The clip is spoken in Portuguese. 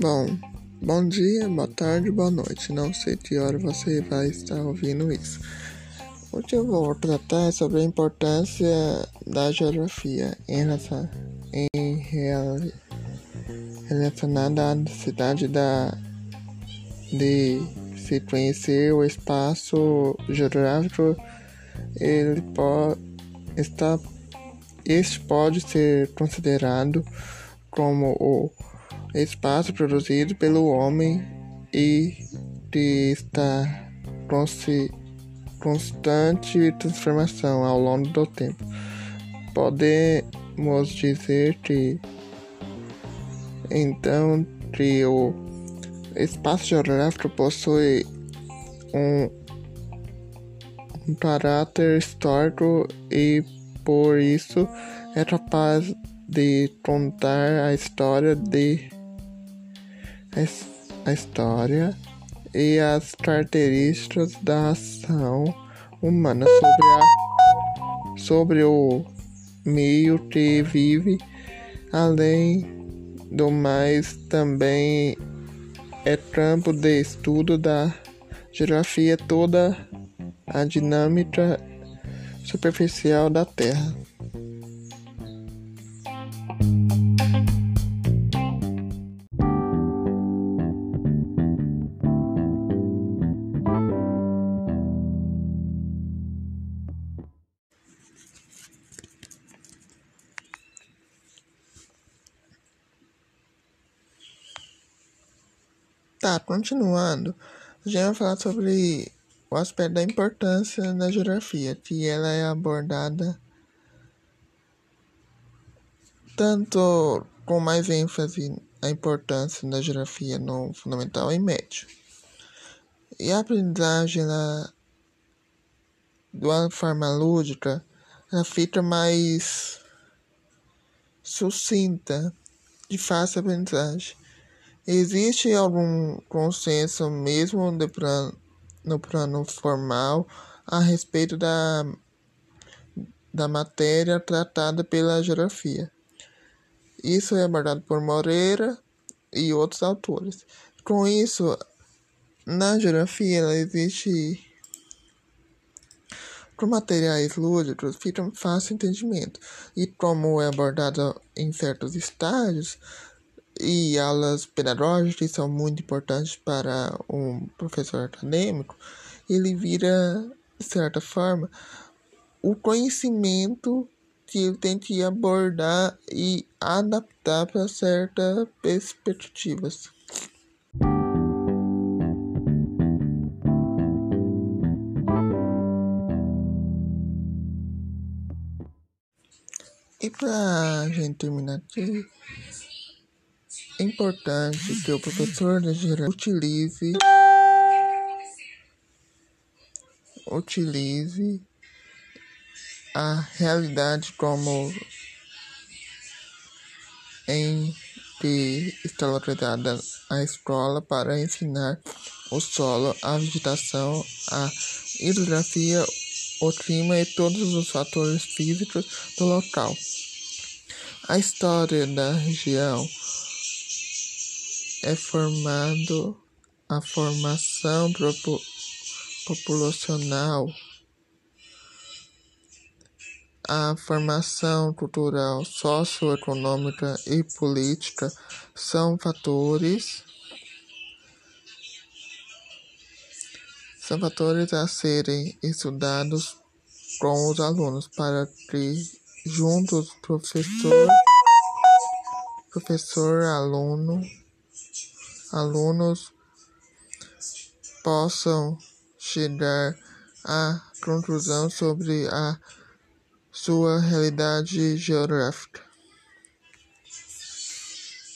Bom, bom dia, boa tarde, boa noite. Não sei que hora você vai estar ouvindo isso. Que eu vou tratar sobre a importância da geografia em relação, em relacionada à necessidade da, de se conhecer o espaço geográfico. Ele pode estar, este pode ser considerado como o espaço produzido pelo homem e que está constante transformação ao longo do tempo. Podemos dizer que então que o espaço geográfico possui um, um caráter histórico e por isso é capaz de contar a história de a história e as características da ação humana sobre, a, sobre o meio que vive. Além do mais, também é campo de estudo da geografia toda a dinâmica superficial da Terra. Tá, continuando, a gente vai falar sobre o aspecto da importância da geografia, que ela é abordada tanto com mais ênfase a importância da geografia no fundamental e médio. E a aprendizagem ela, de uma forma lúdica, ela fica mais sucinta, de fácil aprendizagem. Existe algum consenso, mesmo no plano formal, a respeito da, da matéria tratada pela geografia. Isso é abordado por Moreira e outros autores. Com isso, na geografia existe com materiais lúdicos fica fácil entendimento. E como é abordado em certos estágios, e aulas pedagógicas são muito importantes para um professor acadêmico, ele vira, de certa forma, o conhecimento que ele tem que abordar e adaptar para certas perspectivas. E para a gente terminar aqui, é importante que o professor de geral utilize utilize a realidade como em que está localizada a escola para ensinar o solo, a vegetação, a hidrografia, o clima e todos os fatores físicos do local. A história da região é formado a formação populacional, a formação cultural, socioeconômica e política são fatores são fatores a serem estudados com os alunos para que juntos professor professor aluno alunos possam chegar à conclusão sobre a sua realidade geográfica.